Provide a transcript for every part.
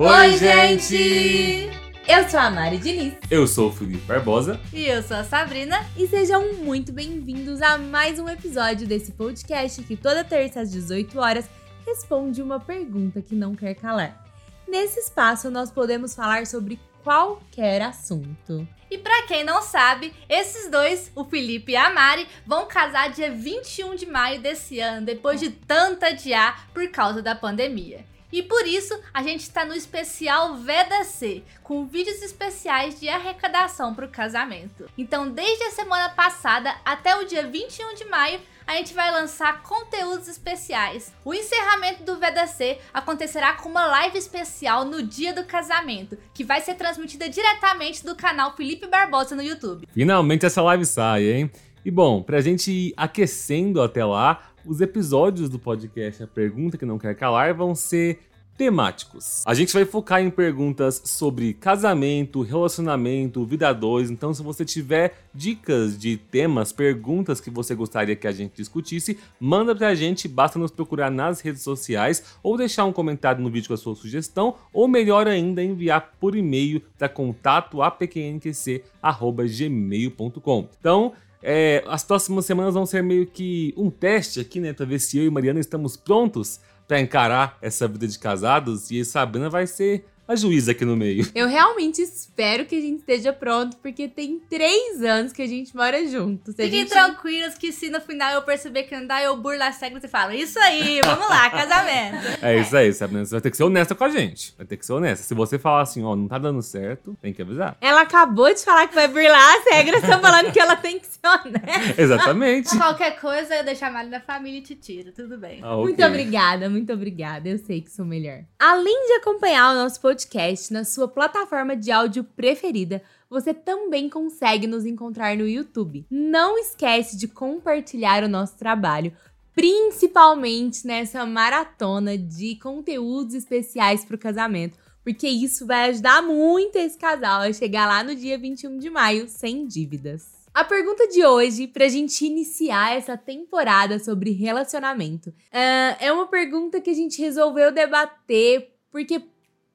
Oi, gente! Eu sou a Mari Diniz. Eu sou o Felipe Barbosa. E eu sou a Sabrina. E sejam muito bem-vindos a mais um episódio desse podcast que toda terça às 18 horas responde uma pergunta que não quer calar. Nesse espaço, nós podemos falar sobre qualquer assunto. E para quem não sabe, esses dois, o Felipe e a Mari, vão casar dia 21 de maio desse ano, depois de tanto adiar por causa da pandemia. E por isso, a gente está no especial VDC, com vídeos especiais de arrecadação para o casamento. Então, desde a semana passada até o dia 21 de maio, a gente vai lançar conteúdos especiais. O encerramento do VDC acontecerá com uma live especial no dia do casamento, que vai ser transmitida diretamente do canal Felipe Barbosa no YouTube. Finalmente essa live sai, hein? E bom, pra gente ir aquecendo até lá, os episódios do podcast A Pergunta que Não Quer Calar vão ser temáticos. A gente vai focar em perguntas sobre casamento, relacionamento, vida 2. Então, se você tiver dicas de temas, perguntas que você gostaria que a gente discutisse, manda pra gente, basta nos procurar nas redes sociais ou deixar um comentário no vídeo com a sua sugestão, ou melhor ainda, enviar por e-mail para contato apqnqc@gmail.com. Então, é, as próximas semanas vão ser meio que um teste aqui, né? Pra ver se eu e Mariana estamos prontos para encarar essa vida de casados e Sabrina vai ser a juíza aqui no meio. Eu realmente espero que a gente esteja pronto, porque tem três anos que a gente mora juntos. Fiquem gente... tranquilos que se no final eu perceber que dá, eu burlo as regras e falo, isso aí, vamos lá, casamento. É isso aí, Sabrina. Você vai ter que ser honesta com a gente. Vai ter que ser honesta. Se você falar assim, ó, não tá dando certo, tem que avisar. Ela acabou de falar que vai burlar as regras, estão falando que ela tem que ser honesta. Exatamente. Qualquer coisa, eu deixo a Mari da família e te tiro, tudo bem. Ah, okay. Muito obrigada, muito obrigada. Eu sei que sou melhor. Além de acompanhar o nosso podcast, podcast na sua plataforma de áudio preferida, você também consegue nos encontrar no YouTube. Não esquece de compartilhar o nosso trabalho, principalmente nessa maratona de conteúdos especiais para o casamento, porque isso vai ajudar muito esse casal a chegar lá no dia 21 de maio sem dívidas. A pergunta de hoje, pra gente iniciar essa temporada sobre relacionamento, uh, é uma pergunta que a gente resolveu debater porque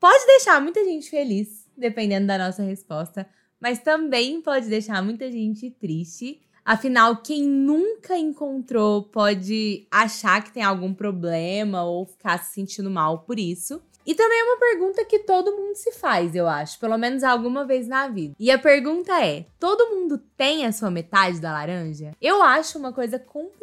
pode deixar muita gente feliz, dependendo da nossa resposta, mas também pode deixar muita gente triste. Afinal, quem nunca encontrou pode achar que tem algum problema ou ficar se sentindo mal por isso. E também é uma pergunta que todo mundo se faz, eu acho, pelo menos alguma vez na vida. E a pergunta é: todo mundo tem a sua metade da laranja? Eu acho uma coisa complicada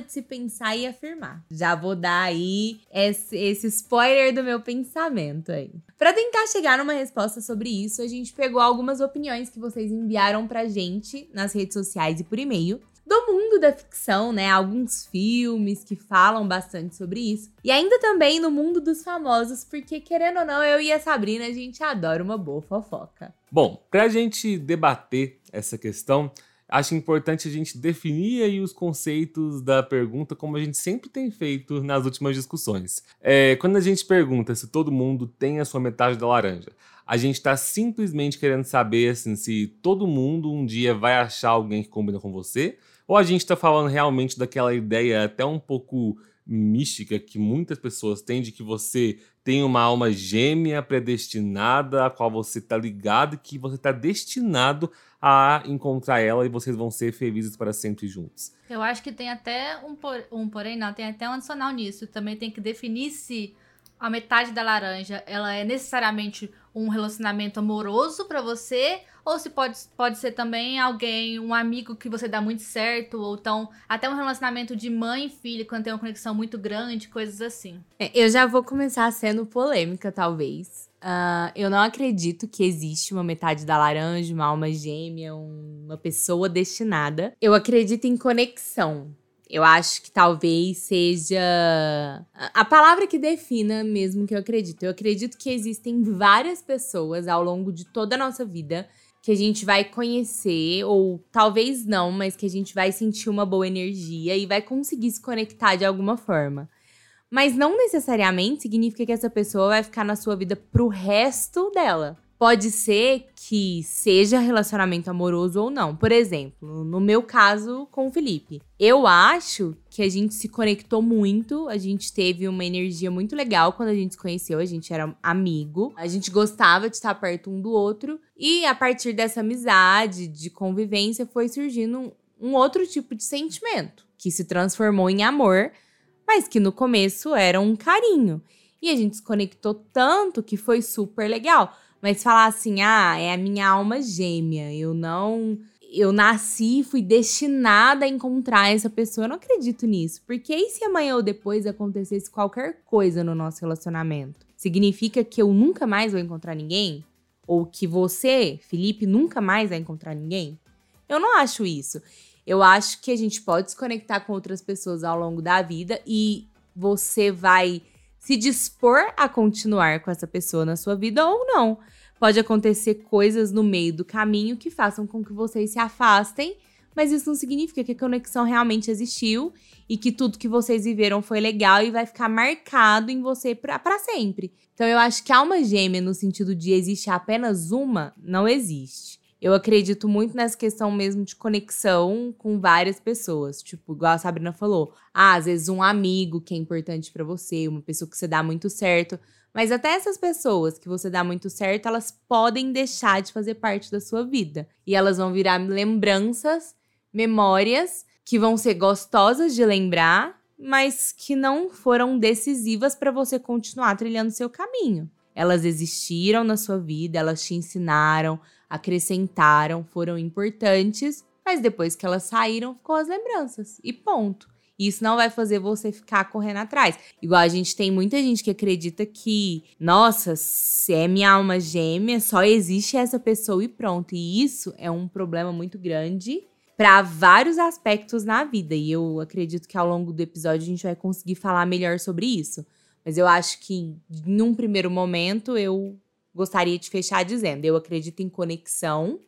de se pensar e afirmar. Já vou dar aí esse, esse spoiler do meu pensamento aí. Para tentar chegar numa resposta sobre isso, a gente pegou algumas opiniões que vocês enviaram pra gente nas redes sociais e por e-mail do mundo da ficção, né? Alguns filmes que falam bastante sobre isso. E ainda também no mundo dos famosos, porque querendo ou não, eu e a Sabrina, a gente adora uma boa fofoca. Bom, pra gente debater essa questão, acho importante a gente definir aí os conceitos da pergunta, como a gente sempre tem feito nas últimas discussões. É, quando a gente pergunta se todo mundo tem a sua metade da laranja, a gente está simplesmente querendo saber assim, se todo mundo um dia vai achar alguém que combina com você ou a gente está falando realmente daquela ideia até um pouco mística que muitas pessoas têm de que você tem uma alma gêmea predestinada, a qual você está ligado e que você está destinado a encontrar ela e vocês vão ser felizes para sempre juntos. Eu acho que tem até um, por, um porém, não, tem até um adicional nisso. Também tem que definir se a metade da laranja ela é necessariamente um relacionamento amoroso para você ou se pode, pode ser também alguém, um amigo que você dá muito certo, ou então até um relacionamento de mãe e filho, quando tem uma conexão muito grande, coisas assim. É, eu já vou começar sendo polêmica, talvez. Uh, eu não acredito que existe uma metade da laranja, uma alma gêmea, uma pessoa destinada. Eu acredito em conexão. Eu acho que talvez seja a palavra que defina mesmo que eu acredito. Eu acredito que existem várias pessoas ao longo de toda a nossa vida que a gente vai conhecer, ou talvez não, mas que a gente vai sentir uma boa energia e vai conseguir se conectar de alguma forma. Mas não necessariamente significa que essa pessoa vai ficar na sua vida pro resto dela. Pode ser que seja relacionamento amoroso ou não. Por exemplo, no meu caso com o Felipe. Eu acho que a gente se conectou muito, a gente teve uma energia muito legal quando a gente se conheceu, a gente era amigo, a gente gostava de estar perto um do outro, e a partir dessa amizade, de convivência, foi surgindo um, um outro tipo de sentimento, que se transformou em amor, mas que no começo era um carinho. E a gente se conectou tanto que foi super legal. Mas falar assim, ah, é a minha alma gêmea, eu não. Eu nasci, fui destinada a encontrar essa pessoa. Eu não acredito nisso. Porque e se amanhã ou depois acontecesse qualquer coisa no nosso relacionamento? Significa que eu nunca mais vou encontrar ninguém? Ou que você, Felipe, nunca mais vai encontrar ninguém? Eu não acho isso. Eu acho que a gente pode se conectar com outras pessoas ao longo da vida e você vai se dispor a continuar com essa pessoa na sua vida ou não pode acontecer coisas no meio do caminho que façam com que vocês se afastem, mas isso não significa que a conexão realmente existiu e que tudo que vocês viveram foi legal e vai ficar marcado em você para sempre. Então eu acho que alma gêmea no sentido de existe apenas uma, não existe. Eu acredito muito nessa questão mesmo de conexão com várias pessoas. Tipo, igual a Sabrina falou. Ah, às vezes um amigo que é importante para você, uma pessoa que você dá muito certo. Mas até essas pessoas que você dá muito certo, elas podem deixar de fazer parte da sua vida. E elas vão virar lembranças, memórias que vão ser gostosas de lembrar, mas que não foram decisivas para você continuar trilhando seu caminho. Elas existiram na sua vida, elas te ensinaram, acrescentaram, foram importantes, mas depois que elas saíram, ficou as lembranças. E ponto. Isso não vai fazer você ficar correndo atrás. Igual a gente tem muita gente que acredita que, nossa, se é minha alma gêmea, só existe essa pessoa e pronto. E isso é um problema muito grande para vários aspectos na vida. E eu acredito que ao longo do episódio a gente vai conseguir falar melhor sobre isso. Mas eu acho que, num primeiro momento, eu gostaria de fechar dizendo: eu acredito em conexão.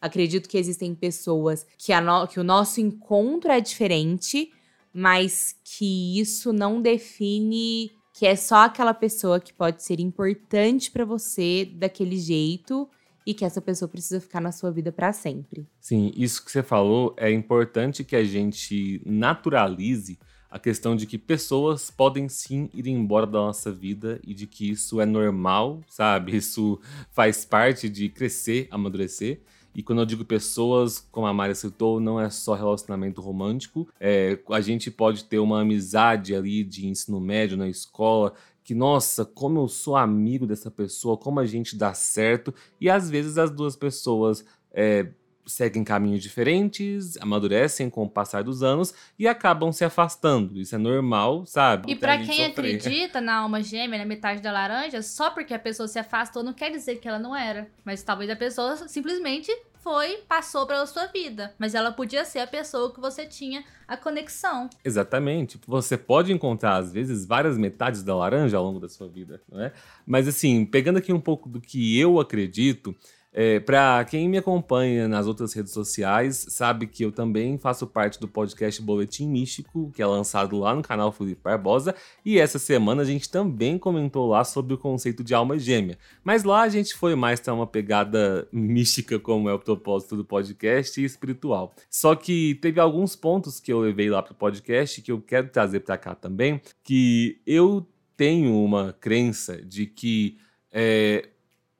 Acredito que existem pessoas que, no, que o nosso encontro é diferente, mas que isso não define que é só aquela pessoa que pode ser importante para você daquele jeito e que essa pessoa precisa ficar na sua vida para sempre. Sim, isso que você falou é importante que a gente naturalize a questão de que pessoas podem sim ir embora da nossa vida e de que isso é normal, sabe? Isso faz parte de crescer, amadurecer. E quando eu digo pessoas, como a Maria citou, não é só relacionamento romântico. É, a gente pode ter uma amizade ali de ensino médio na escola, que, nossa, como eu sou amigo dessa pessoa, como a gente dá certo. E às vezes as duas pessoas é, seguem caminhos diferentes, amadurecem com o passar dos anos e acabam se afastando. Isso é normal, sabe? E para quem sofrer. acredita na alma gêmea, na metade da laranja, só porque a pessoa se afastou não quer dizer que ela não era. Mas talvez a pessoa simplesmente foi, passou pela sua vida. Mas ela podia ser a pessoa que você tinha a conexão. Exatamente. Você pode encontrar, às vezes, várias metades da laranja ao longo da sua vida, não é? Mas, assim, pegando aqui um pouco do que eu acredito, é, para quem me acompanha nas outras redes sociais, sabe que eu também faço parte do podcast Boletim Místico, que é lançado lá no canal Felipe Barbosa, e essa semana a gente também comentou lá sobre o conceito de alma gêmea. Mas lá a gente foi mais para uma pegada mística, como é o propósito do podcast, e espiritual. Só que teve alguns pontos que eu levei lá pro podcast que eu quero trazer para cá também, que eu tenho uma crença de que é,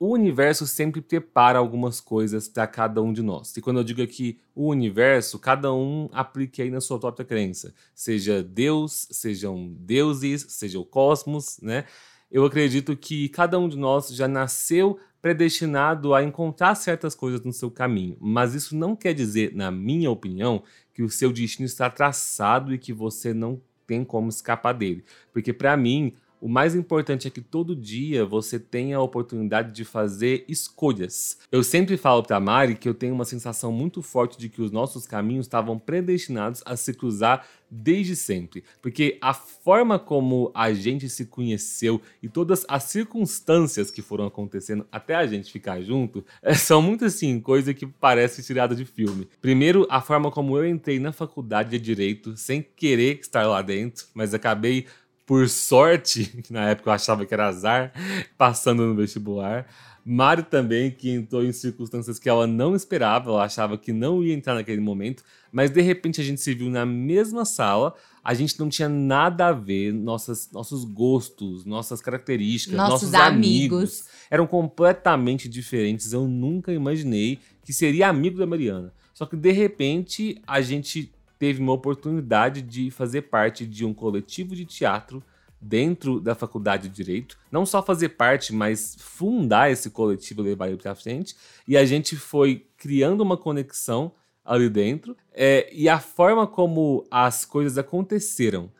o universo sempre prepara algumas coisas para cada um de nós. E quando eu digo aqui o universo, cada um aplique aí na sua própria crença. Seja Deus, sejam deuses, seja o cosmos, né? Eu acredito que cada um de nós já nasceu predestinado a encontrar certas coisas no seu caminho. Mas isso não quer dizer, na minha opinião, que o seu destino está traçado e que você não tem como escapar dele. Porque para mim, o mais importante é que todo dia você tenha a oportunidade de fazer escolhas. Eu sempre falo para Mari que eu tenho uma sensação muito forte de que os nossos caminhos estavam predestinados a se cruzar desde sempre, porque a forma como a gente se conheceu e todas as circunstâncias que foram acontecendo até a gente ficar junto é, são muito assim, coisa que parece tirada de filme. Primeiro, a forma como eu entrei na faculdade de direito sem querer estar lá dentro, mas acabei por sorte, que na época eu achava que era azar, passando no vestibular. Mari também, que entrou em circunstâncias que ela não esperava, ela achava que não ia entrar naquele momento, mas de repente a gente se viu na mesma sala, a gente não tinha nada a ver, nossas, nossos gostos, nossas características, nossos, nossos amigos. amigos eram completamente diferentes. Eu nunca imaginei que seria amigo da Mariana. Só que de repente a gente teve uma oportunidade de fazer parte de um coletivo de teatro dentro da faculdade de direito, não só fazer parte, mas fundar esse coletivo, levar ele para frente, e a gente foi criando uma conexão ali dentro, é, e a forma como as coisas aconteceram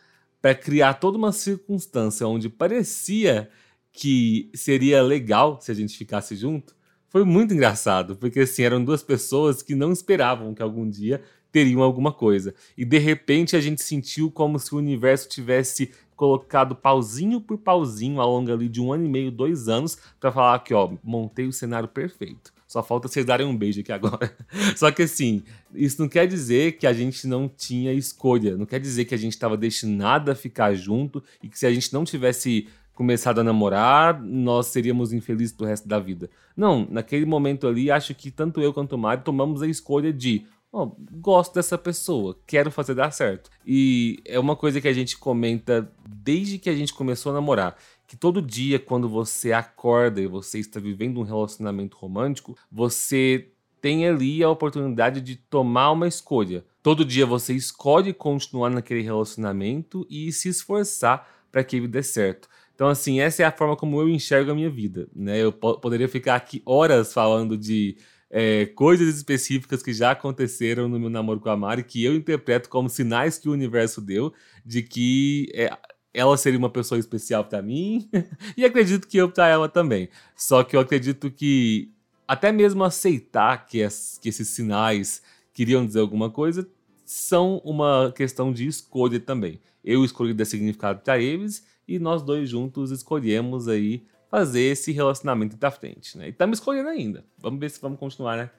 para criar toda uma circunstância onde parecia que seria legal se a gente ficasse junto, foi muito engraçado, porque assim, eram duas pessoas que não esperavam que algum dia teriam alguma coisa. E de repente a gente sentiu como se o universo tivesse colocado pauzinho por pauzinho ao longo ali de um ano e meio, dois anos, para falar que, ó, montei o cenário perfeito. Só falta vocês darem um beijo aqui agora. Só que assim, isso não quer dizer que a gente não tinha escolha. Não quer dizer que a gente estava destinado a ficar junto e que se a gente não tivesse começado a namorar, nós seríamos infelizes pro resto da vida. Não, naquele momento ali, acho que tanto eu quanto o Mário tomamos a escolha de oh, gosto dessa pessoa, quero fazer dar certo. E é uma coisa que a gente comenta desde que a gente começou a namorar. Que todo dia, quando você acorda e você está vivendo um relacionamento romântico, você tem ali a oportunidade de tomar uma escolha. Todo dia você escolhe continuar naquele relacionamento e se esforçar para que ele dê certo. Então, assim, essa é a forma como eu enxergo a minha vida. Né? Eu poderia ficar aqui horas falando de é, coisas específicas que já aconteceram no meu namoro com a Mari que eu interpreto como sinais que o universo deu de que é, ela seria uma pessoa especial para mim e acredito que eu para ela também. Só que eu acredito que até mesmo aceitar que, es, que esses sinais queriam dizer alguma coisa são uma questão de escolha também. Eu escolhi dar significado para eles e nós dois juntos escolhemos aí fazer esse relacionamento da frente, né? E estamos escolhendo ainda. Vamos ver se vamos continuar, né?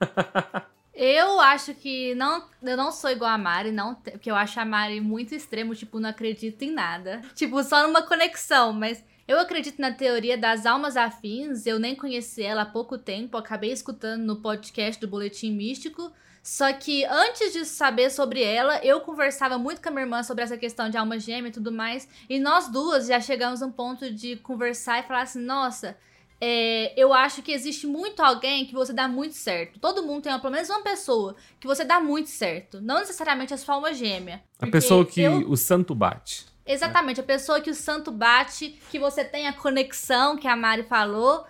eu acho que não, eu não sou igual a Mari, não, porque eu acho a Mari muito extremo, tipo, não acredito em nada. Tipo, só numa conexão, mas eu acredito na teoria das almas afins, eu nem conheci ela há pouco tempo, acabei escutando no podcast do Boletim Místico, só que antes de saber sobre ela, eu conversava muito com a minha irmã sobre essa questão de alma gêmea e tudo mais. E nós duas já chegamos a um ponto de conversar e falar assim: nossa, é, eu acho que existe muito alguém que você dá muito certo. Todo mundo tem pelo menos uma pessoa que você dá muito certo. Não necessariamente a sua alma gêmea. A pessoa que eu... o santo bate. Exatamente, a pessoa que o santo bate, que você tem a conexão que a Mari falou.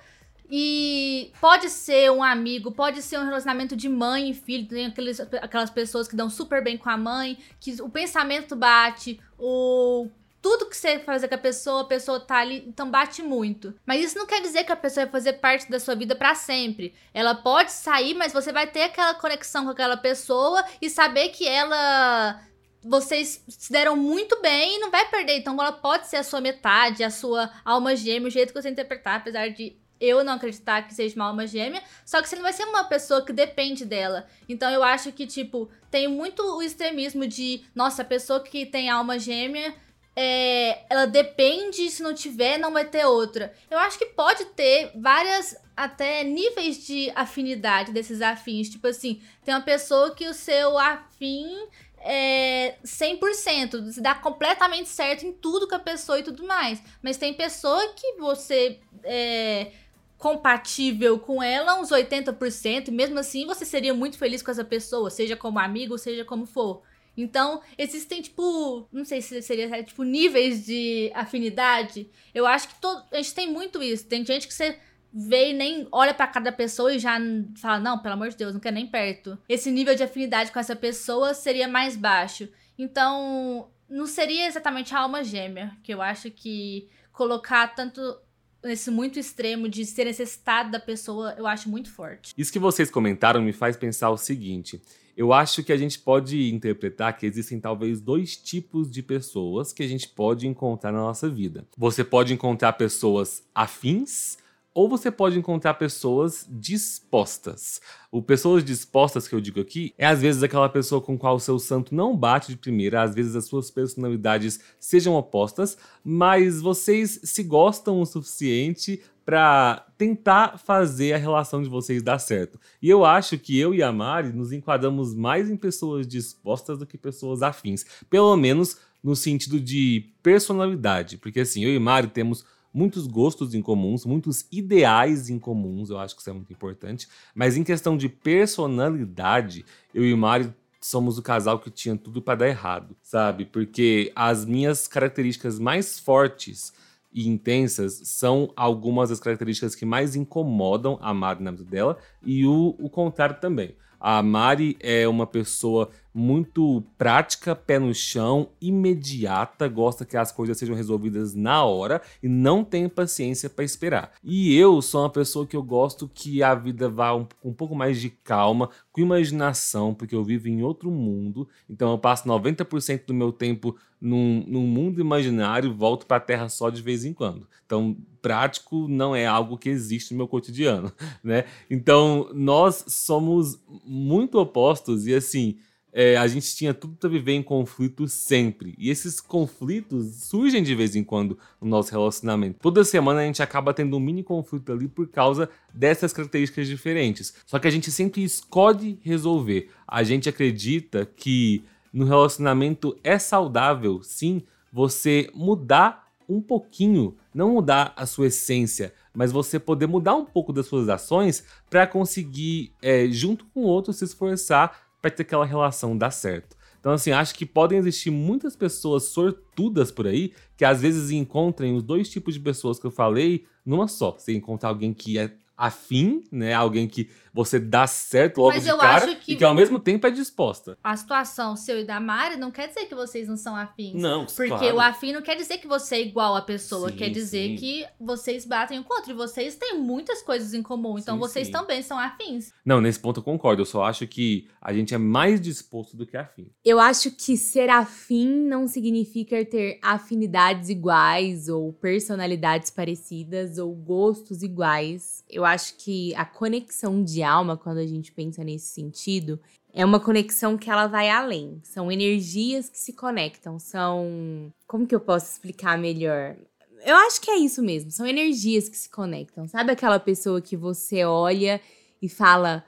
E pode ser um amigo, pode ser um relacionamento de mãe e filho, tem aqueles, aquelas pessoas que dão super bem com a mãe, que o pensamento bate, o tudo que você fazer com a pessoa, a pessoa tá ali, então bate muito. Mas isso não quer dizer que a pessoa vai fazer parte da sua vida para sempre. Ela pode sair, mas você vai ter aquela conexão com aquela pessoa e saber que ela vocês se deram muito bem e não vai perder. Então ela pode ser a sua metade, a sua alma gêmea, o jeito que você interpretar, apesar de eu não acreditar que seja uma alma gêmea, só que você não vai ser uma pessoa que depende dela. Então eu acho que, tipo, tem muito o extremismo de, nossa, a pessoa que tem alma gêmea, é, ela depende, se não tiver, não vai ter outra. Eu acho que pode ter várias, até níveis de afinidade desses afins. Tipo assim, tem uma pessoa que o seu afim é 100%, se dá completamente certo em tudo com a pessoa e tudo mais. Mas tem pessoa que você é compatível com ela uns 80%, e mesmo assim você seria muito feliz com essa pessoa, seja como amigo, seja como for. Então, existem, tipo, não sei se seria, tipo, níveis de afinidade. Eu acho que todo, a gente tem muito isso. Tem gente que você vê e nem olha para cada pessoa e já fala, não, pelo amor de Deus, não quer nem perto. Esse nível de afinidade com essa pessoa seria mais baixo. Então, não seria exatamente a alma gêmea, que eu acho que colocar tanto nesse muito extremo de ser necessitado da pessoa, eu acho muito forte. Isso que vocês comentaram me faz pensar o seguinte: eu acho que a gente pode interpretar que existem talvez dois tipos de pessoas que a gente pode encontrar na nossa vida. Você pode encontrar pessoas afins ou você pode encontrar pessoas dispostas. O pessoas dispostas que eu digo aqui é às vezes aquela pessoa com qual o seu santo não bate de primeira, às vezes as suas personalidades sejam opostas, mas vocês se gostam o suficiente para tentar fazer a relação de vocês dar certo. E eu acho que eu e a Mari nos enquadramos mais em pessoas dispostas do que pessoas afins. Pelo menos no sentido de personalidade. Porque assim, eu e Mari temos muitos gostos em comuns, muitos ideais em comuns, eu acho que isso é muito importante. Mas em questão de personalidade, eu e Mari somos o casal que tinha tudo para dar errado, sabe? Porque as minhas características mais fortes e intensas são algumas das características que mais incomodam a Mari na vida dela e o, o contrário também. A Mari é uma pessoa muito prática, pé no chão, imediata, gosta que as coisas sejam resolvidas na hora e não tem paciência para esperar. E eu sou uma pessoa que eu gosto que a vida vá um, um pouco mais de calma, com imaginação, porque eu vivo em outro mundo, então eu passo 90% do meu tempo num, num mundo imaginário e volto para a Terra só de vez em quando. Então, prático não é algo que existe no meu cotidiano, né? Então, nós somos muito opostos e assim, é, a gente tinha tudo para viver em conflitos sempre. E esses conflitos surgem de vez em quando no nosso relacionamento. Toda semana a gente acaba tendo um mini conflito ali por causa dessas características diferentes. Só que a gente sempre escolhe resolver. A gente acredita que no relacionamento é saudável, sim, você mudar um pouquinho, não mudar a sua essência, mas você poder mudar um pouco das suas ações para conseguir, é, junto com o outro, se esforçar para ter aquela relação dar certo. Então, assim, acho que podem existir muitas pessoas sortudas por aí que às vezes encontrem os dois tipos de pessoas que eu falei numa só. Você encontra alguém que é afim, né? Alguém que você dá certo logo Mas de cara que... e que ao mesmo tempo é disposta. A situação seu e da Mari não quer dizer que vocês não são afins. Não, Porque claro. o afim não quer dizer que você é igual a pessoa, sim, quer dizer sim. que vocês batem um contra e vocês têm muitas coisas em comum, então sim, vocês também são afins. Não, nesse ponto eu concordo, eu só acho que a gente é mais disposto do que afim. Eu acho que ser afim não significa ter afinidades iguais ou personalidades parecidas ou gostos iguais. Eu acho que a conexão de alma, quando a gente pensa nesse sentido, é uma conexão que ela vai além. São energias que se conectam, são. Como que eu posso explicar melhor? Eu acho que é isso mesmo, são energias que se conectam. Sabe aquela pessoa que você olha e fala: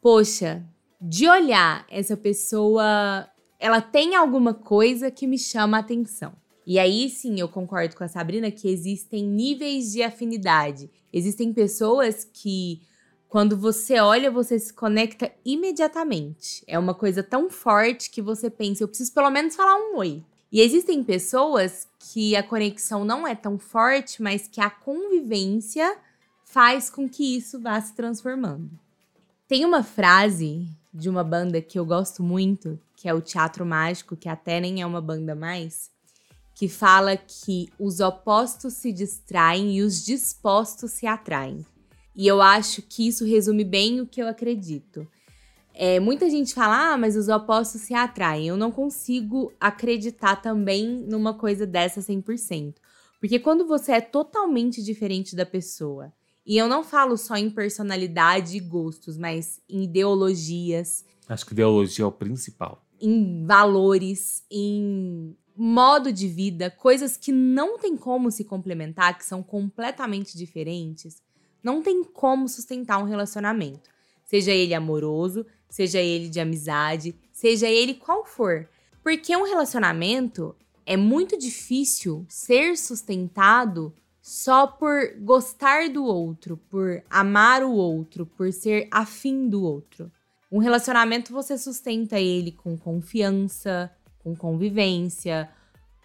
Poxa, de olhar, essa pessoa ela tem alguma coisa que me chama a atenção. E aí sim, eu concordo com a Sabrina que existem níveis de afinidade. Existem pessoas que quando você olha, você se conecta imediatamente. É uma coisa tão forte que você pensa, eu preciso pelo menos falar um oi. E existem pessoas que a conexão não é tão forte, mas que a convivência faz com que isso vá se transformando. Tem uma frase de uma banda que eu gosto muito, que é o Teatro Mágico, que até nem é uma banda mais, que fala que os opostos se distraem e os dispostos se atraem. E eu acho que isso resume bem o que eu acredito. É, muita gente fala, ah, mas os opostos se atraem. Eu não consigo acreditar também numa coisa dessa 100%. Porque quando você é totalmente diferente da pessoa, e eu não falo só em personalidade e gostos, mas em ideologias. Acho que ideologia é o principal. Em valores, em modo de vida, coisas que não tem como se complementar, que são completamente diferentes. Não tem como sustentar um relacionamento. Seja ele amoroso, seja ele de amizade, seja ele qual for. Porque um relacionamento é muito difícil ser sustentado só por gostar do outro, por amar o outro, por ser afim do outro. Um relacionamento você sustenta ele com confiança, com convivência,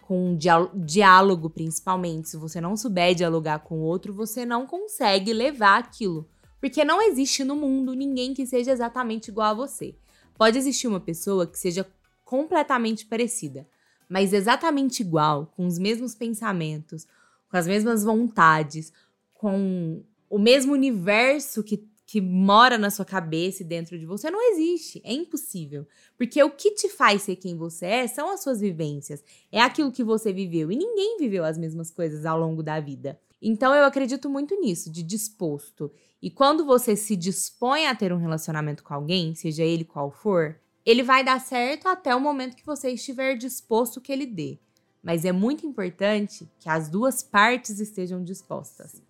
com diálogo principalmente. Se você não souber dialogar com o outro, você não consegue levar aquilo. Porque não existe no mundo ninguém que seja exatamente igual a você. Pode existir uma pessoa que seja completamente parecida, mas exatamente igual, com os mesmos pensamentos, com as mesmas vontades, com o mesmo universo que que mora na sua cabeça e dentro de você não existe. É impossível. Porque o que te faz ser quem você é são as suas vivências. É aquilo que você viveu. E ninguém viveu as mesmas coisas ao longo da vida. Então eu acredito muito nisso, de disposto. E quando você se dispõe a ter um relacionamento com alguém, seja ele qual for, ele vai dar certo até o momento que você estiver disposto que ele dê. Mas é muito importante que as duas partes estejam dispostas.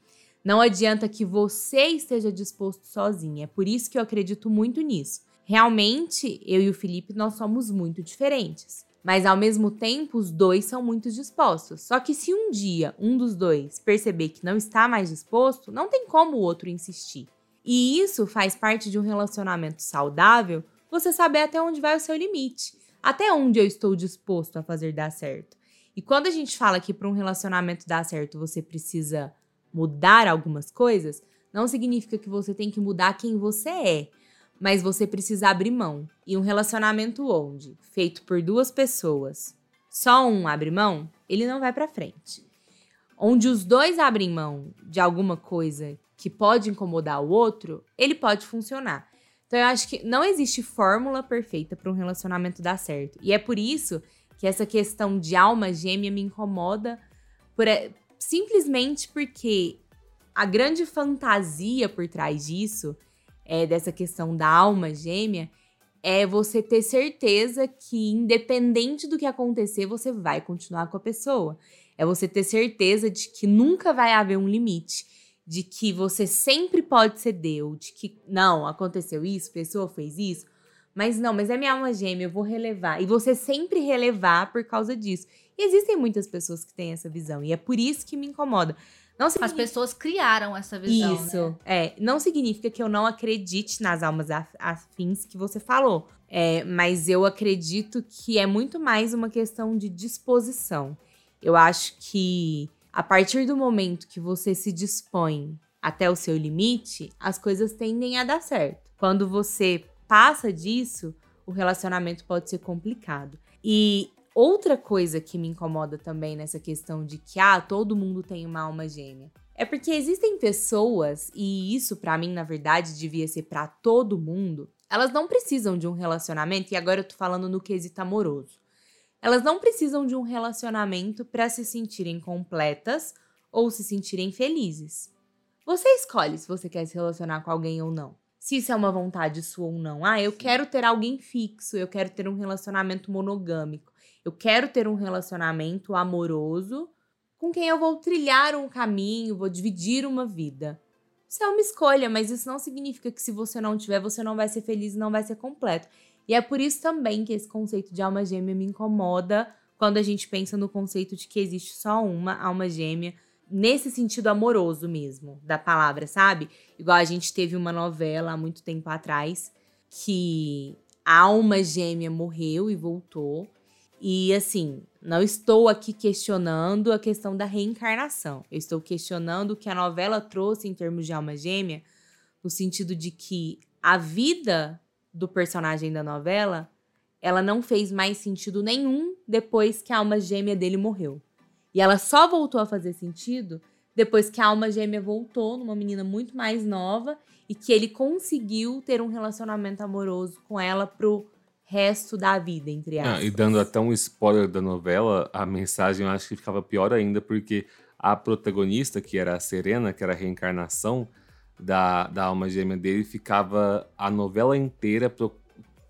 Não adianta que você esteja disposto sozinha. É por isso que eu acredito muito nisso. Realmente, eu e o Felipe, nós somos muito diferentes. Mas ao mesmo tempo, os dois são muito dispostos. Só que se um dia um dos dois perceber que não está mais disposto, não tem como o outro insistir. E isso faz parte de um relacionamento saudável, você saber até onde vai o seu limite, até onde eu estou disposto a fazer dar certo. E quando a gente fala que para um relacionamento dar certo você precisa mudar algumas coisas, não significa que você tem que mudar quem você é, mas você precisa abrir mão. E um relacionamento onde, feito por duas pessoas, só um abre mão, ele não vai para frente. Onde os dois abrem mão de alguma coisa que pode incomodar o outro, ele pode funcionar. Então eu acho que não existe fórmula perfeita para um relacionamento dar certo. E é por isso que essa questão de alma gêmea me incomoda por, simplesmente porque a grande fantasia por trás disso, é, dessa questão da alma gêmea, é você ter certeza que, independente do que acontecer, você vai continuar com a pessoa. É você ter certeza de que nunca vai haver um limite. De que você sempre pode ceder, de que não, aconteceu isso, pessoa fez isso, mas não, mas é minha alma gêmea, eu vou relevar. E você sempre relevar por causa disso. E existem muitas pessoas que têm essa visão. E é por isso que me incomoda. Não significa... As pessoas criaram essa visão. Isso, né? é. Não significa que eu não acredite nas almas afins que você falou. É, mas eu acredito que é muito mais uma questão de disposição. Eu acho que a partir do momento que você se dispõe até o seu limite, as coisas tendem a dar certo. Quando você passa disso, o relacionamento pode ser complicado. E outra coisa que me incomoda também nessa questão de que ah, todo mundo tem uma alma gêmea. É porque existem pessoas, e isso para mim na verdade devia ser para todo mundo, elas não precisam de um relacionamento, e agora eu tô falando no quesito amoroso. Elas não precisam de um relacionamento para se sentirem completas ou se sentirem felizes. Você escolhe se você quer se relacionar com alguém ou não se isso é uma vontade sua ou não. Ah, eu quero ter alguém fixo, eu quero ter um relacionamento monogâmico, eu quero ter um relacionamento amoroso com quem eu vou trilhar um caminho, vou dividir uma vida. Isso é uma escolha, mas isso não significa que se você não tiver, você não vai ser feliz e não vai ser completo. E é por isso também que esse conceito de alma gêmea me incomoda quando a gente pensa no conceito de que existe só uma alma gêmea nesse sentido amoroso mesmo da palavra, sabe? Igual a gente teve uma novela há muito tempo atrás que a alma gêmea morreu e voltou. E assim, não estou aqui questionando a questão da reencarnação. Eu estou questionando o que a novela trouxe em termos de alma gêmea, no sentido de que a vida do personagem da novela, ela não fez mais sentido nenhum depois que a alma gêmea dele morreu. E ela só voltou a fazer sentido depois que a alma gêmea voltou numa menina muito mais nova e que ele conseguiu ter um relacionamento amoroso com ela pro resto da vida, entre aspas. Ah, e dando até um spoiler da novela, a mensagem eu acho que ficava pior ainda, porque a protagonista, que era a Serena, que era a reencarnação da, da alma gêmea dele, ficava a novela inteira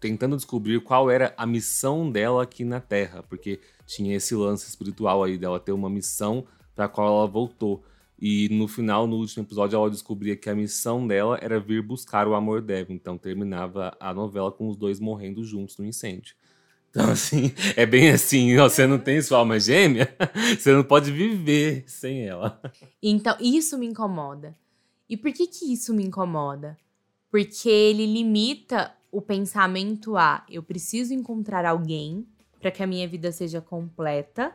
tentando descobrir qual era a missão dela aqui na Terra, porque tinha esse lance espiritual aí dela ter uma missão para qual ela voltou. E no final, no último episódio, ela descobria que a missão dela era vir buscar o amor dela. Então terminava a novela com os dois morrendo juntos no incêndio. Então, assim, é bem assim: você não tem sua alma gêmea, você não pode viver sem ela. Então, isso me incomoda. E por que, que isso me incomoda? Porque ele limita o pensamento a eu preciso encontrar alguém para que a minha vida seja completa,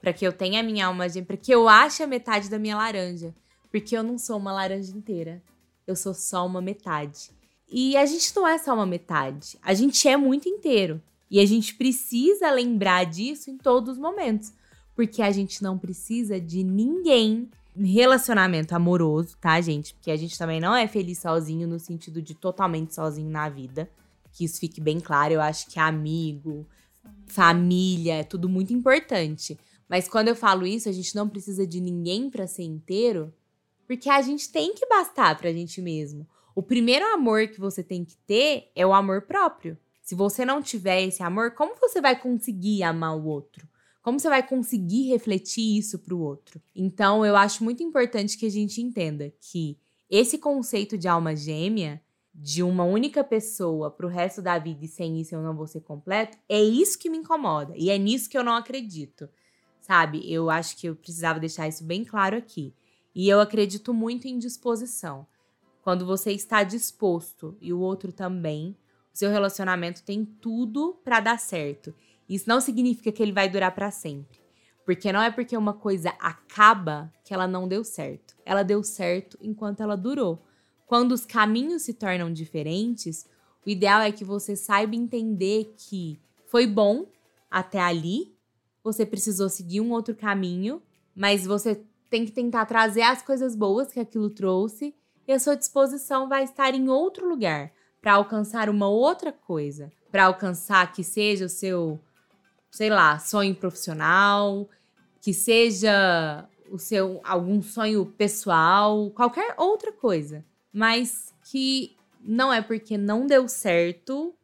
para que eu tenha a minha alma para que eu ache a metade da minha laranja, porque eu não sou uma laranja inteira. Eu sou só uma metade. E a gente não é só uma metade, a gente é muito inteiro. E a gente precisa lembrar disso em todos os momentos, porque a gente não precisa de ninguém relacionamento amoroso, tá, gente? Porque a gente também não é feliz sozinho no sentido de totalmente sozinho na vida que isso fique bem claro. Eu acho que amigo, família, é tudo muito importante. Mas quando eu falo isso, a gente não precisa de ninguém para ser inteiro, porque a gente tem que bastar pra gente mesmo. O primeiro amor que você tem que ter é o amor próprio. Se você não tiver esse amor, como você vai conseguir amar o outro? Como você vai conseguir refletir isso para o outro? Então, eu acho muito importante que a gente entenda que esse conceito de alma gêmea, de uma única pessoa para o resto da vida e sem isso eu não vou ser completo, é isso que me incomoda. E é nisso que eu não acredito. Sabe? Eu acho que eu precisava deixar isso bem claro aqui. E eu acredito muito em disposição. Quando você está disposto e o outro também, o seu relacionamento tem tudo para dar certo. Isso não significa que ele vai durar para sempre. Porque não é porque uma coisa acaba que ela não deu certo. Ela deu certo enquanto ela durou. Quando os caminhos se tornam diferentes, o ideal é que você saiba entender que foi bom até ali, você precisou seguir um outro caminho, mas você tem que tentar trazer as coisas boas que aquilo trouxe e a sua disposição vai estar em outro lugar para alcançar uma outra coisa, para alcançar que seja o seu sei lá, sonho profissional, que seja o seu algum sonho pessoal, qualquer outra coisa, mas que não é porque não deu certo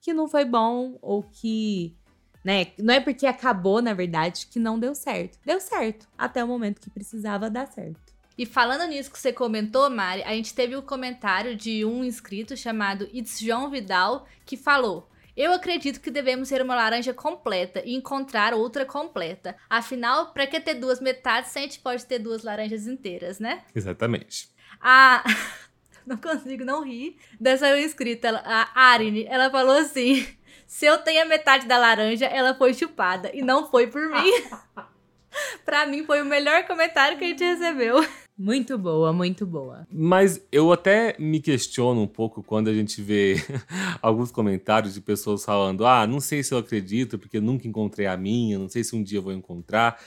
que não foi bom ou que, né, não é porque acabou, na verdade, que não deu certo. Deu certo até o momento que precisava dar certo. E falando nisso que você comentou, Mari, a gente teve o um comentário de um inscrito chamado It's João Vidal que falou: eu acredito que devemos ser uma laranja completa e encontrar outra completa. Afinal, para que ter duas metades se a gente pode ter duas laranjas inteiras, né? Exatamente. A. não consigo não rir dessa escrita. A Arine, ela falou assim: se eu tenho a metade da laranja, ela foi chupada. E não foi por mim. pra mim, foi o melhor comentário que a gente recebeu. Muito boa, muito boa. Mas eu até me questiono um pouco quando a gente vê alguns comentários de pessoas falando: ah, não sei se eu acredito porque nunca encontrei a minha, não sei se um dia eu vou encontrar.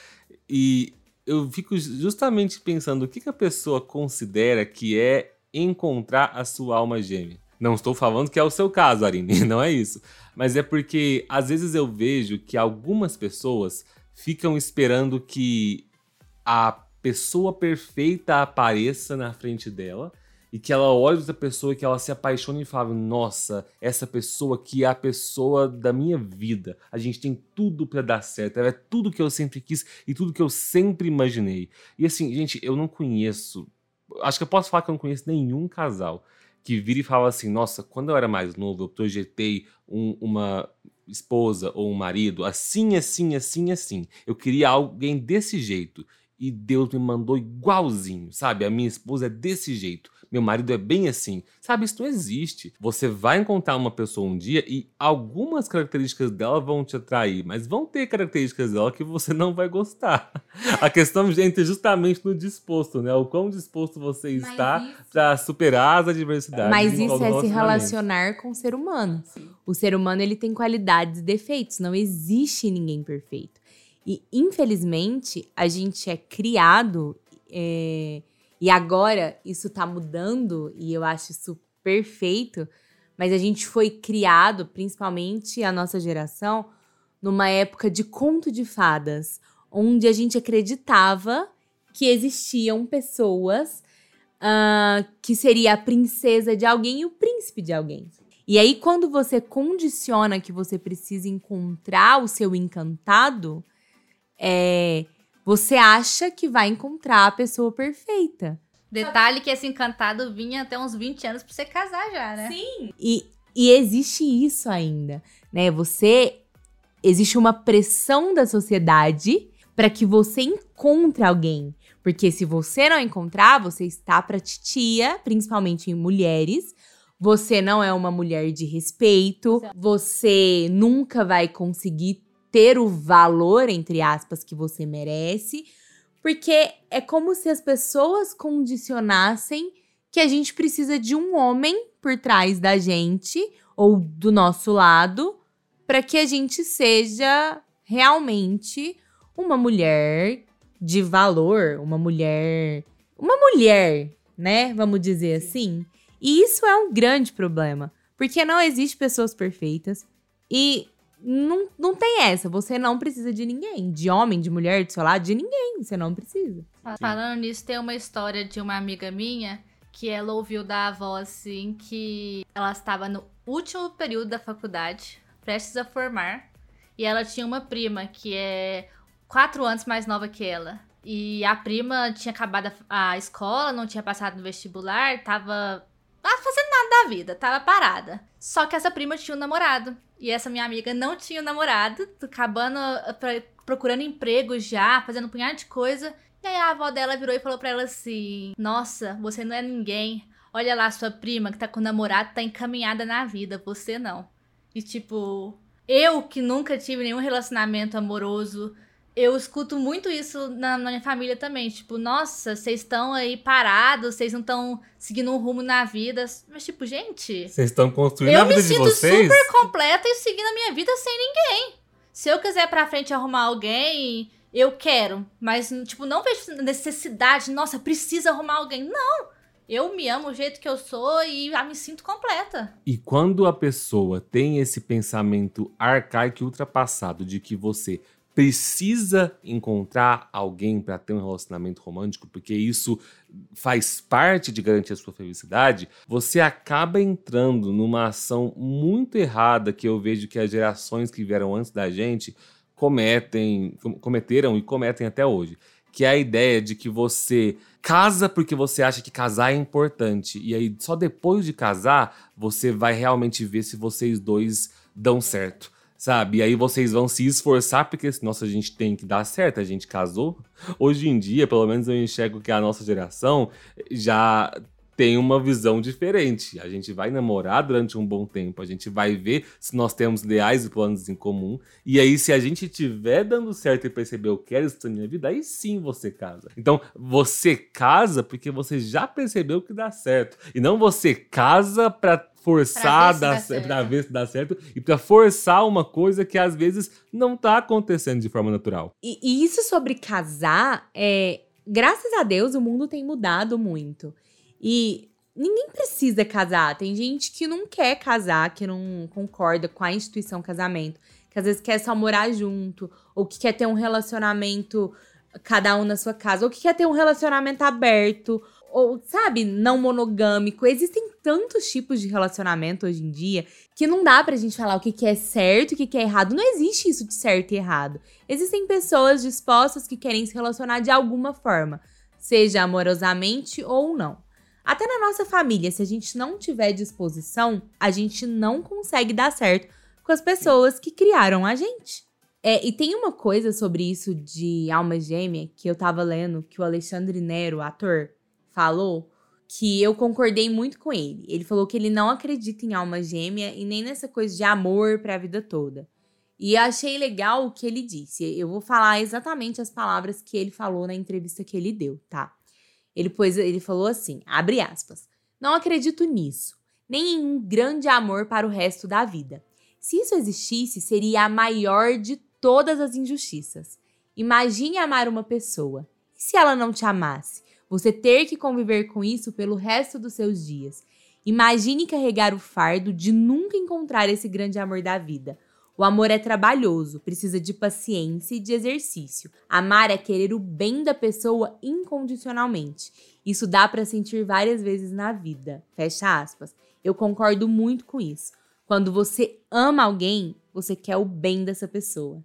E eu fico justamente pensando o que, que a pessoa considera que é encontrar a sua alma gêmea. Não estou falando que é o seu caso, Arine, não é isso. Mas é porque às vezes eu vejo que algumas pessoas ficam esperando que a pessoa perfeita apareça na frente dela e que ela olhe essa pessoa e que ela se apaixone e fale: Nossa, essa pessoa que é a pessoa da minha vida. A gente tem tudo para dar certo. Ela é tudo que eu sempre quis e tudo que eu sempre imaginei. E assim, gente, eu não conheço. Acho que eu posso falar que eu não conheço nenhum casal que vira e fala assim: Nossa, quando eu era mais novo, eu projetei um, uma esposa ou um marido assim, assim, assim, assim. Eu queria alguém desse jeito e Deus me mandou igualzinho, sabe? A minha esposa é desse jeito, meu marido é bem assim. Sabe, isso não existe. Você vai encontrar uma pessoa um dia e algumas características dela vão te atrair, mas vão ter características dela que você não vai gostar. A questão, gente, é justamente no disposto, né? O quão disposto você está para superar as adversidades. Mas isso é se relacionar com o ser humano. O ser humano, ele tem qualidades e defeitos, não existe ninguém perfeito. E, infelizmente, a gente é criado, é, e agora isso tá mudando, e eu acho isso perfeito, mas a gente foi criado, principalmente a nossa geração, numa época de conto de fadas, onde a gente acreditava que existiam pessoas uh, que seria a princesa de alguém e o príncipe de alguém. E aí, quando você condiciona que você precisa encontrar o seu encantado, é, você acha que vai encontrar a pessoa perfeita. Detalhe que esse encantado vinha até uns 20 anos pra você casar já, né? Sim. E, e existe isso ainda, né? Você existe uma pressão da sociedade para que você encontre alguém. Porque se você não encontrar, você está para titia, principalmente em mulheres. Você não é uma mulher de respeito. Você nunca vai conseguir ter o valor, entre aspas, que você merece, porque é como se as pessoas condicionassem que a gente precisa de um homem por trás da gente ou do nosso lado para que a gente seja realmente uma mulher de valor, uma mulher, uma mulher, né? Vamos dizer assim. E isso é um grande problema, porque não existe pessoas perfeitas e não, não tem essa. Você não precisa de ninguém. De homem, de mulher, seu lado, de ninguém. Você não precisa. Falando nisso, tem uma história de uma amiga minha que ela ouviu da avó assim que ela estava no último período da faculdade, prestes a formar. E ela tinha uma prima que é quatro anos mais nova que ela. E a prima tinha acabado a escola, não tinha passado no vestibular, tava fazendo nada da vida, tava parada. Só que essa prima tinha um namorado. E essa minha amiga não tinha namorado, acabando pra, procurando emprego já, fazendo um punhado de coisa. E aí a avó dela virou e falou pra ela assim: Nossa, você não é ninguém. Olha lá, sua prima que tá com o namorado tá encaminhada na vida, você não. E tipo, eu que nunca tive nenhum relacionamento amoroso, eu escuto muito isso na, na minha família também. Tipo, nossa, vocês estão aí parados, vocês não estão seguindo um rumo na vida. Mas, tipo, gente. Vocês estão construindo a vida de vocês? Eu me sinto super completa e seguindo a minha vida sem ninguém. Se eu quiser pra frente arrumar alguém, eu quero. Mas, tipo, não vejo necessidade. Nossa, precisa arrumar alguém. Não. Eu me amo do jeito que eu sou e me sinto completa. E quando a pessoa tem esse pensamento arcaico e ultrapassado de que você precisa encontrar alguém para ter um relacionamento romântico, porque isso faz parte de garantir a sua felicidade, você acaba entrando numa ação muito errada que eu vejo que as gerações que vieram antes da gente cometem, cometeram e cometem até hoje, que é a ideia de que você casa porque você acha que casar é importante e aí só depois de casar você vai realmente ver se vocês dois dão certo sabe? E aí vocês vão se esforçar, porque nossa, a gente tem que dar certo, a gente casou. Hoje em dia, pelo menos eu enxergo que a nossa geração já tem uma visão diferente. A gente vai namorar durante um bom tempo, a gente vai ver se nós temos ideais e planos em comum. E aí, se a gente tiver dando certo e perceber eu quero isso na minha vida, aí sim você casa. Então, você casa porque você já percebeu que dá certo. E não você casa pra forçar pra ver, se dá certo e para forçar uma coisa que às vezes não tá acontecendo de forma natural. E, e isso sobre casar, é, graças a Deus o mundo tem mudado muito. E ninguém precisa casar. Tem gente que não quer casar, que não concorda com a instituição casamento, que às vezes quer só morar junto, ou que quer ter um relacionamento cada um na sua casa, ou que quer ter um relacionamento aberto, ou, sabe, não monogâmico. Existem tantos tipos de relacionamento hoje em dia que não dá pra gente falar o que, que é certo e o que, que é errado. Não existe isso de certo e errado. Existem pessoas dispostas que querem se relacionar de alguma forma, seja amorosamente ou não. Até na nossa família, se a gente não tiver disposição, a gente não consegue dar certo com as pessoas que criaram a gente. É, e tem uma coisa sobre isso de alma gêmea que eu tava lendo, que o Alexandre Nero, ator, falou que eu concordei muito com ele. Ele falou que ele não acredita em alma gêmea e nem nessa coisa de amor para a vida toda. E achei legal o que ele disse. Eu vou falar exatamente as palavras que ele falou na entrevista que ele deu, tá? Ele, pôs, ele falou assim: abre aspas. Não acredito nisso, nem em um grande amor para o resto da vida. Se isso existisse, seria a maior de todas as injustiças. Imagine amar uma pessoa. E se ela não te amasse? Você ter que conviver com isso pelo resto dos seus dias. Imagine carregar o fardo de nunca encontrar esse grande amor da vida. O amor é trabalhoso, precisa de paciência e de exercício. Amar é querer o bem da pessoa incondicionalmente. Isso dá para sentir várias vezes na vida. Fecha aspas. Eu concordo muito com isso. Quando você ama alguém, você quer o bem dessa pessoa.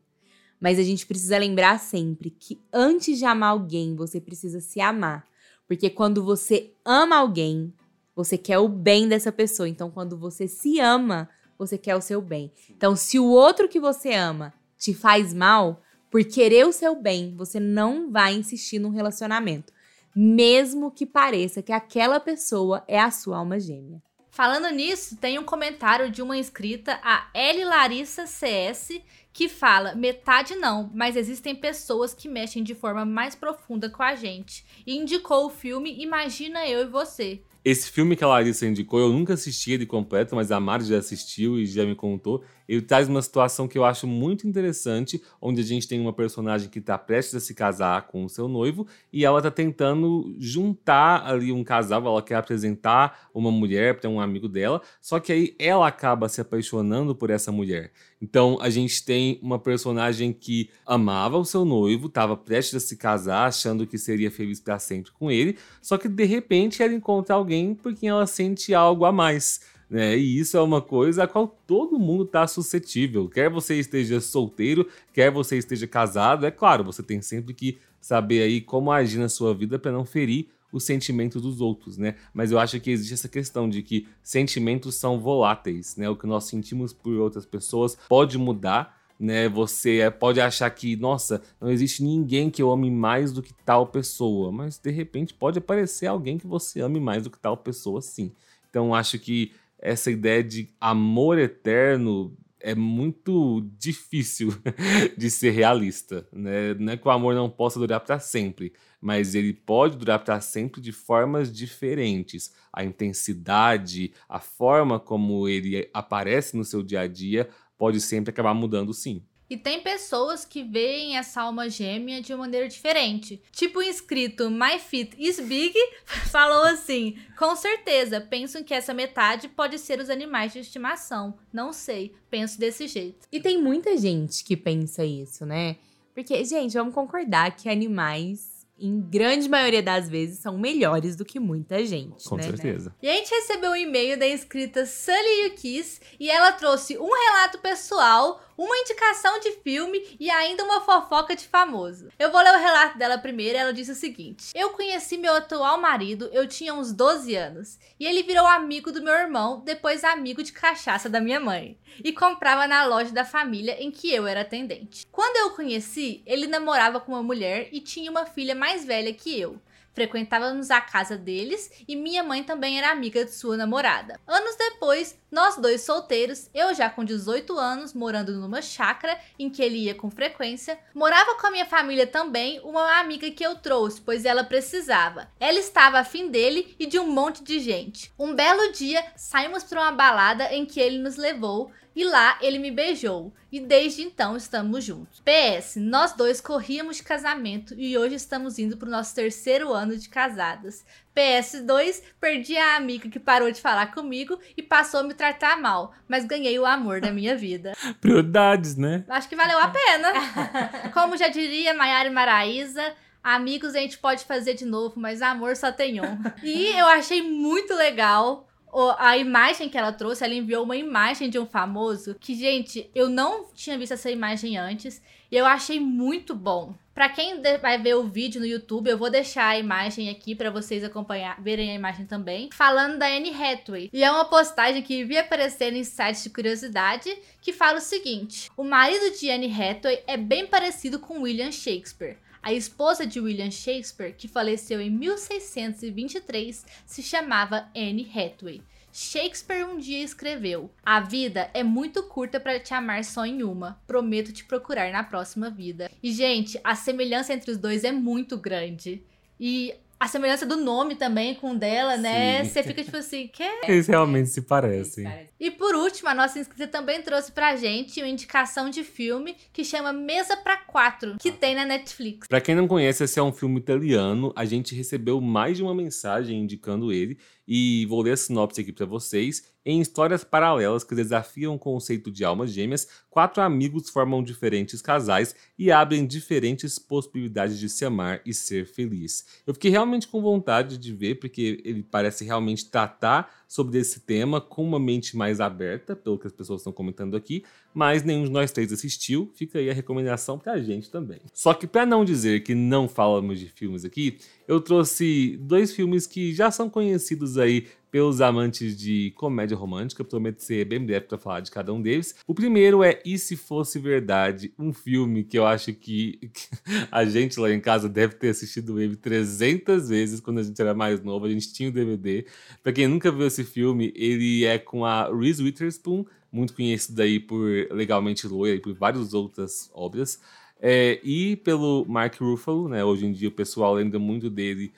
Mas a gente precisa lembrar sempre que antes de amar alguém, você precisa se amar. Porque quando você ama alguém, você quer o bem dessa pessoa. Então, quando você se ama, você quer o seu bem. Então, se o outro que você ama te faz mal, por querer o seu bem, você não vai insistir num relacionamento. Mesmo que pareça que aquela pessoa é a sua alma gêmea. Falando nisso, tem um comentário de uma inscrita, a L Larissa CS, que fala: metade não, mas existem pessoas que mexem de forma mais profunda com a gente. E indicou o filme Imagina Eu e Você. Esse filme que a Larissa indicou, eu nunca assisti ele completo, mas a Mari já assistiu e já me contou. Ele traz uma situação que eu acho muito interessante, onde a gente tem uma personagem que está prestes a se casar com o seu noivo e ela está tentando juntar ali um casal, ela quer apresentar uma mulher para um amigo dela, só que aí ela acaba se apaixonando por essa mulher. Então a gente tem uma personagem que amava o seu noivo, estava prestes a se casar, achando que seria feliz para sempre com ele, só que de repente ela encontra alguém por quem ela sente algo a mais Né? E isso é uma coisa a qual todo mundo está suscetível. Quer você esteja solteiro, quer você esteja casado, é claro, você tem sempre que saber aí como agir na sua vida para não ferir os sentimentos dos outros, né? Mas eu acho que existe essa questão de que sentimentos são voláteis, né? O que nós sentimos por outras pessoas pode mudar, né? Você é, pode achar que, nossa, não existe ninguém que eu ame mais do que tal pessoa, mas de repente pode aparecer alguém que você ame mais do que tal pessoa, sim. Então acho que essa ideia de amor eterno é muito difícil de ser realista, né? Não é que o amor não possa durar para sempre, mas ele pode durar para sempre de formas diferentes. A intensidade, a forma como ele aparece no seu dia a dia pode sempre acabar mudando sim. E tem pessoas que veem essa alma gêmea de uma maneira diferente. Tipo o inscrito My Fit is Big falou assim: Com certeza, penso que essa metade pode ser os animais de estimação. Não sei, penso desse jeito. E tem muita gente que pensa isso, né? Porque, gente, vamos concordar que animais em grande maioria das vezes, são melhores do que muita gente. Com né? certeza. E a gente recebeu um e-mail da inscrita Sully Yukis e ela trouxe um relato pessoal, uma indicação de filme e ainda uma fofoca de famoso. Eu vou ler o relato dela primeiro. Ela disse o seguinte: Eu conheci meu atual marido, eu tinha uns 12 anos, e ele virou amigo do meu irmão, depois amigo de cachaça da minha mãe, e comprava na loja da família em que eu era atendente. Quando eu o conheci, ele namorava com uma mulher e tinha uma filha mais velha que eu. Frequentávamos a casa deles e minha mãe também era amiga de sua namorada. Anos depois, nós dois solteiros, eu já com 18 anos, morando numa chácara em que ele ia com frequência, morava com a minha família também uma amiga que eu trouxe, pois ela precisava. Ela estava afim dele e de um monte de gente. Um belo dia, saímos para uma balada em que ele nos levou e lá ele me beijou. E desde então estamos juntos. PS, nós dois corríamos de casamento e hoje estamos indo pro nosso terceiro ano de casadas. PS2, perdi a amiga que parou de falar comigo e passou a me tratar mal, mas ganhei o amor da minha vida. Prioridades, né? Acho que valeu a pena. Como já diria Maiara e Maraísa, amigos a gente pode fazer de novo, mas amor só tem um. E eu achei muito legal a imagem que ela trouxe, ela enviou uma imagem de um famoso que, gente, eu não tinha visto essa imagem antes e eu achei muito bom. Para quem vai ver o vídeo no YouTube, eu vou deixar a imagem aqui para vocês acompanhar, verem a imagem também, falando da Anne Hathaway. E é uma postagem que vi aparecer em sites de curiosidade que fala o seguinte: O marido de Anne Hathaway é bem parecido com William Shakespeare. A esposa de William Shakespeare, que faleceu em 1623, se chamava Anne Hathaway. Shakespeare um dia escreveu: A vida é muito curta para te amar só em uma. Prometo te procurar na próxima vida. E, gente, a semelhança entre os dois é muito grande. E a semelhança do nome também com o dela, né? Você fica tipo assim, que Eles realmente se parecem. E por último, a nossa inscrita também trouxe pra gente uma indicação de filme que chama Mesa para Quatro, que tem na Netflix. Pra quem não conhece, esse é um filme italiano. A gente recebeu mais de uma mensagem indicando ele e vou ler a sinopse aqui para vocês. Em histórias paralelas que desafiam o conceito de almas gêmeas, quatro amigos formam diferentes casais e abrem diferentes possibilidades de se amar e ser feliz. Eu fiquei realmente com vontade de ver, porque ele parece realmente tratar sobre esse tema com uma mente mais aberta, pelo que as pessoas estão comentando aqui, mas nenhum de nós três assistiu, fica aí a recomendação pra gente também. Só que para não dizer que não falamos de filmes aqui, eu trouxe dois filmes que já são conhecidos aí pelos amantes de comédia romântica. Prometo ser bem breve para falar de cada um deles. O primeiro é E Se Fosse Verdade, um filme que eu acho que a gente lá em casa deve ter assistido ele 300 vezes quando a gente era mais novo. A gente tinha o DVD. Para quem nunca viu esse filme, ele é com a Reese Witherspoon, muito conhecida aí por Legalmente Loira e por várias outras obras. É, e pelo Mark Ruffalo, né? Hoje em dia o pessoal lembra muito dele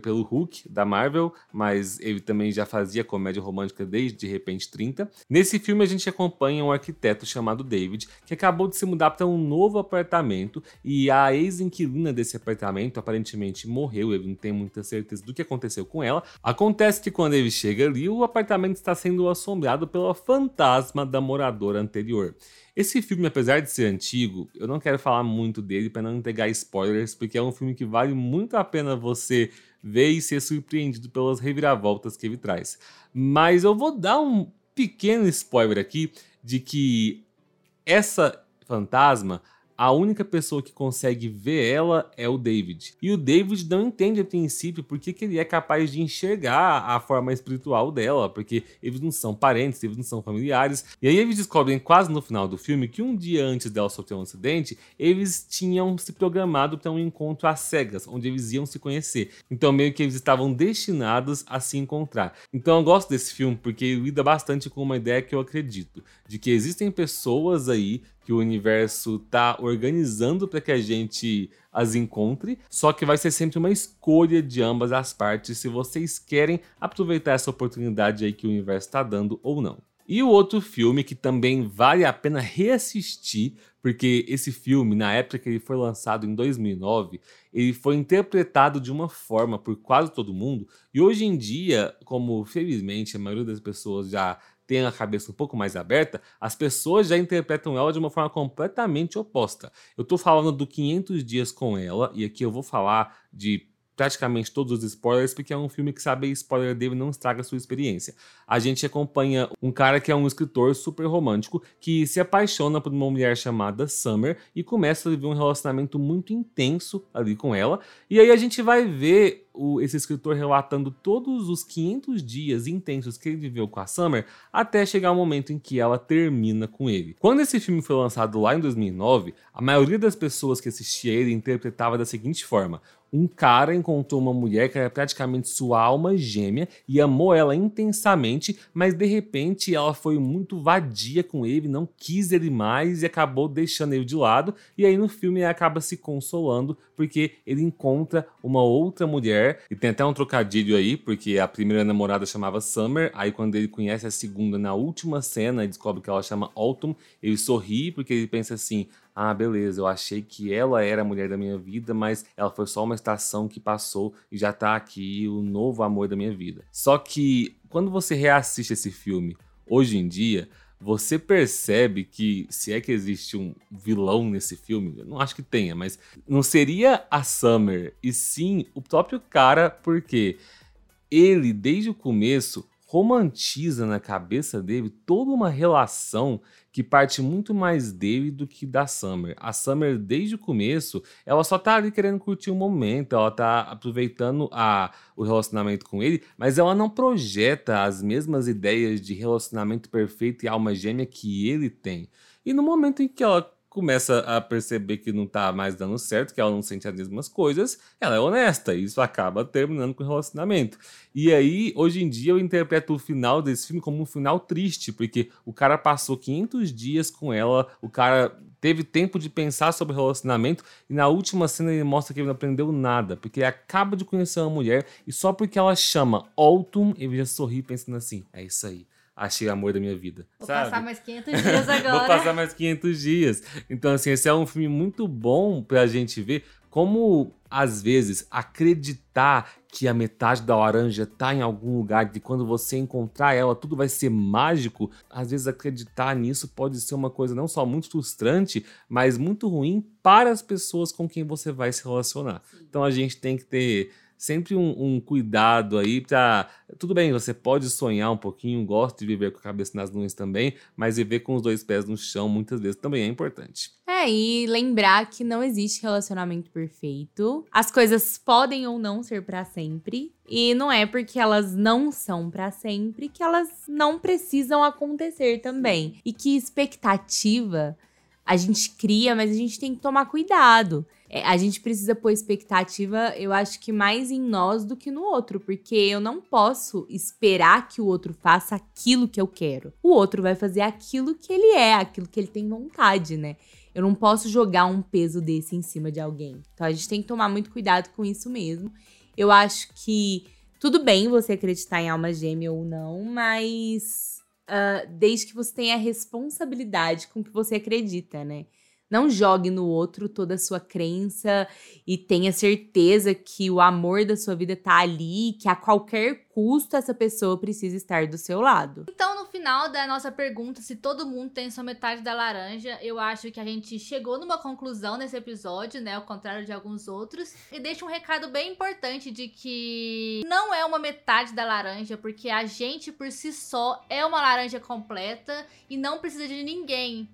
pelo Hulk da Marvel, mas ele também já fazia comédia romântica desde de repente 30. Nesse filme a gente acompanha um arquiteto chamado David que acabou de se mudar para um novo apartamento e a ex-inquilina desse apartamento aparentemente morreu, ele não tem muita certeza do que aconteceu com ela. Acontece que quando ele chega ali, o apartamento está sendo assombrado pela fantasma da moradora anterior. Esse filme, apesar de ser antigo, eu não quero falar muito dele para não entregar spoilers, porque é um filme que vale muito a pena você ver e ser surpreendido pelas reviravoltas que ele traz. Mas eu vou dar um pequeno spoiler aqui de que essa fantasma a única pessoa que consegue ver ela é o David. E o David não entende a princípio por que, ele é capaz de enxergar a forma espiritual dela, porque eles não são parentes, eles não são familiares. E aí eles descobrem quase no final do filme que um dia antes dela sofrer um acidente, eles tinham se programado para um encontro às cegas, onde eles iam se conhecer. Então meio que eles estavam destinados a se encontrar. Então eu gosto desse filme porque ele lida bastante com uma ideia que eu acredito, de que existem pessoas aí que o universo tá organizando para que a gente as encontre, só que vai ser sempre uma escolha de ambas as partes se vocês querem aproveitar essa oportunidade aí que o universo está dando ou não. E o outro filme que também vale a pena reassistir, porque esse filme, na época que ele foi lançado em 2009, ele foi interpretado de uma forma por quase todo mundo, e hoje em dia, como felizmente a maioria das pessoas já tem a cabeça um pouco mais aberta, as pessoas já interpretam ela de uma forma completamente oposta. Eu tô falando do 500 dias com ela, e aqui eu vou falar de praticamente todos os spoilers, porque é um filme que saber spoiler dele não estraga sua experiência. A gente acompanha um cara que é um escritor super romântico que se apaixona por uma mulher chamada Summer e começa a viver um relacionamento muito intenso ali com ela. E aí a gente vai ver o, esse escritor relatando todos os 500 dias intensos que ele viveu com a Summer até chegar o momento em que ela termina com ele. Quando esse filme foi lançado lá em 2009, a maioria das pessoas que assistia ele interpretava da seguinte forma: um cara encontrou uma mulher que era praticamente sua alma gêmea e amou ela intensamente, mas de repente ela foi muito vadia com ele, não quis ele mais e acabou deixando ele de lado. E aí no filme ele acaba se consolando porque ele encontra uma outra mulher. E tem até um trocadilho aí, porque a primeira namorada chamava Summer, aí quando ele conhece a segunda na última cena e descobre que ela chama Autumn, ele sorri porque ele pensa assim: ah, beleza, eu achei que ela era a mulher da minha vida, mas ela foi só uma estação que passou e já tá aqui o novo amor da minha vida. Só que quando você reassiste esse filme hoje em dia, você percebe que, se é que existe um vilão nesse filme, eu não acho que tenha, mas não seria a Summer, e sim o próprio cara, porque ele, desde o começo, romantiza na cabeça dele toda uma relação que parte muito mais dele do que da Summer. A Summer, desde o começo, ela só tá ali querendo curtir o um momento, ela tá aproveitando a, o relacionamento com ele, mas ela não projeta as mesmas ideias de relacionamento perfeito e alma gêmea que ele tem. E no momento em que ela começa a perceber que não tá mais dando certo, que ela não sente as mesmas coisas, ela é honesta, e isso acaba terminando com o relacionamento. E aí, hoje em dia, eu interpreto o final desse filme como um final triste, porque o cara passou 500 dias com ela, o cara teve tempo de pensar sobre o relacionamento, e na última cena ele mostra que ele não aprendeu nada, porque ele acaba de conhecer uma mulher, e só porque ela chama Autumn, ele já sorri pensando assim, é isso aí achei o amor da minha vida. Vou sabe? passar mais 500 dias agora. Vou passar mais 500 dias. Então, assim, esse é um filme muito bom pra gente ver como, às vezes, acreditar que a metade da laranja tá em algum lugar, de quando você encontrar ela, tudo vai ser mágico. Às vezes, acreditar nisso pode ser uma coisa não só muito frustrante, mas muito ruim para as pessoas com quem você vai se relacionar. Então, a gente tem que ter sempre um, um, cuidado aí para. Tudo bem, você pode sonhar um pouquinho, gosta de viver com a cabeça nas nuvens também, mas viver com os dois pés no chão muitas vezes também é importante. É, e lembrar que não existe relacionamento perfeito. As coisas podem ou não ser para sempre. E não é porque elas não são para sempre que elas não precisam acontecer também. E que expectativa a gente cria, mas a gente tem que tomar cuidado. É, a gente precisa pôr expectativa, eu acho que mais em nós do que no outro, porque eu não posso esperar que o outro faça aquilo que eu quero. O outro vai fazer aquilo que ele é, aquilo que ele tem vontade, né? Eu não posso jogar um peso desse em cima de alguém. Então a gente tem que tomar muito cuidado com isso mesmo. Eu acho que tudo bem você acreditar em alma gêmea ou não, mas uh, desde que você tenha responsabilidade com o que você acredita, né? Não jogue no outro toda a sua crença e tenha certeza que o amor da sua vida tá ali, que a qualquer custo essa pessoa precisa estar do seu lado. Então, no final da nossa pergunta, se todo mundo tem sua metade da laranja, eu acho que a gente chegou numa conclusão nesse episódio, né? Ao contrário de alguns outros. E deixa um recado bem importante de que não é uma metade da laranja, porque a gente por si só é uma laranja completa e não precisa de ninguém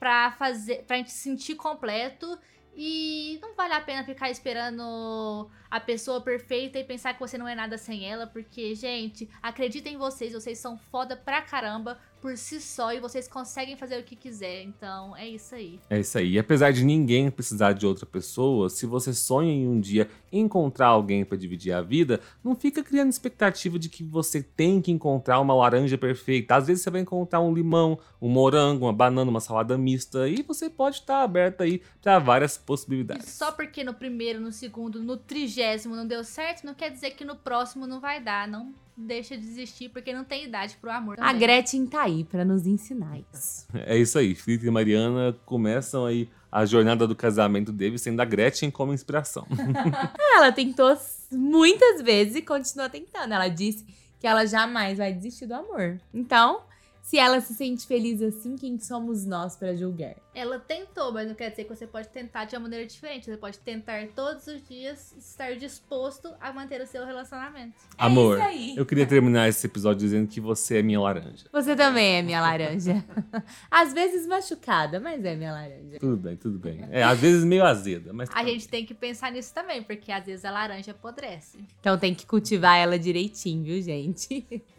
pra fazer, pra gente se sentir completo e não vale a pena ficar esperando a pessoa perfeita e pensar que você não é nada sem ela, porque, gente, acreditem em vocês, vocês são foda pra caramba por si só e vocês conseguem fazer o que quiser. Então, é isso aí. É isso aí. E apesar de ninguém precisar de outra pessoa, se você sonha em um dia encontrar alguém para dividir a vida, não fica criando expectativa de que você tem que encontrar uma laranja perfeita. Às vezes você vai encontrar um limão, um morango, uma banana, uma salada mista e você pode estar aberto aí para várias possibilidades. E só porque no primeiro, no segundo, no trigésimo não deu certo, não quer dizer que no próximo não vai dar. Não deixa de desistir porque não tem idade pro amor. A Gretchen tá aí para nos ensinar isso. É isso aí. Felipe e Mariana começam aí a jornada do casamento deles sendo a Gretchen como inspiração. ela tentou muitas vezes e continua tentando. Ela disse que ela jamais vai desistir do amor. Então, se ela se sente feliz assim, quem somos nós para julgar? Ela tentou, mas não quer dizer que você pode tentar de uma maneira diferente. Você pode tentar todos os dias estar disposto a manter o seu relacionamento. É Amor, isso aí. eu queria terminar esse episódio dizendo que você é minha laranja. Você também é minha laranja. Às vezes machucada, mas é minha laranja. Tudo bem, tudo bem. É, às vezes meio azeda, mas. A gente tem que pensar nisso também, porque às vezes a laranja apodrece. Então tem que cultivar ela direitinho, viu, gente?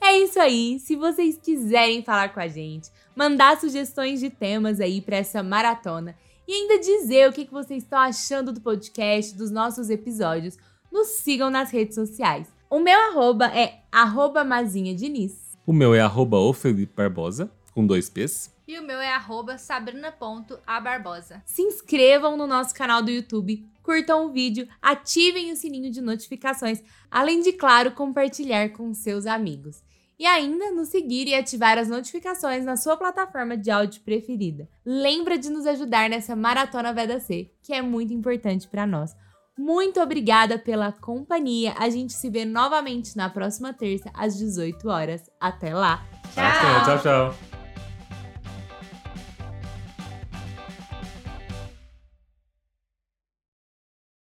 É isso aí. Se vocês quiserem falar com a gente, mandar sugestões de temas aí para essa maratona e ainda dizer o que que vocês estão achando do podcast, dos nossos episódios, nos sigam nas redes sociais. O meu arroba é arroba Mazinha Diniz. O meu é arroba o Felipe Barbosa, com dois P's. E o meu é arroba sabrina.abarbosa. Se inscrevam no nosso canal do YouTube, curtam o vídeo, ativem o sininho de notificações, além de, claro, compartilhar com seus amigos. E ainda nos seguir e ativar as notificações na sua plataforma de áudio preferida. Lembra de nos ajudar nessa maratona VDC, que é muito importante para nós. Muito obrigada pela companhia. A gente se vê novamente na próxima terça às 18 horas. Até lá. Tchau. Até, tchau, tchau.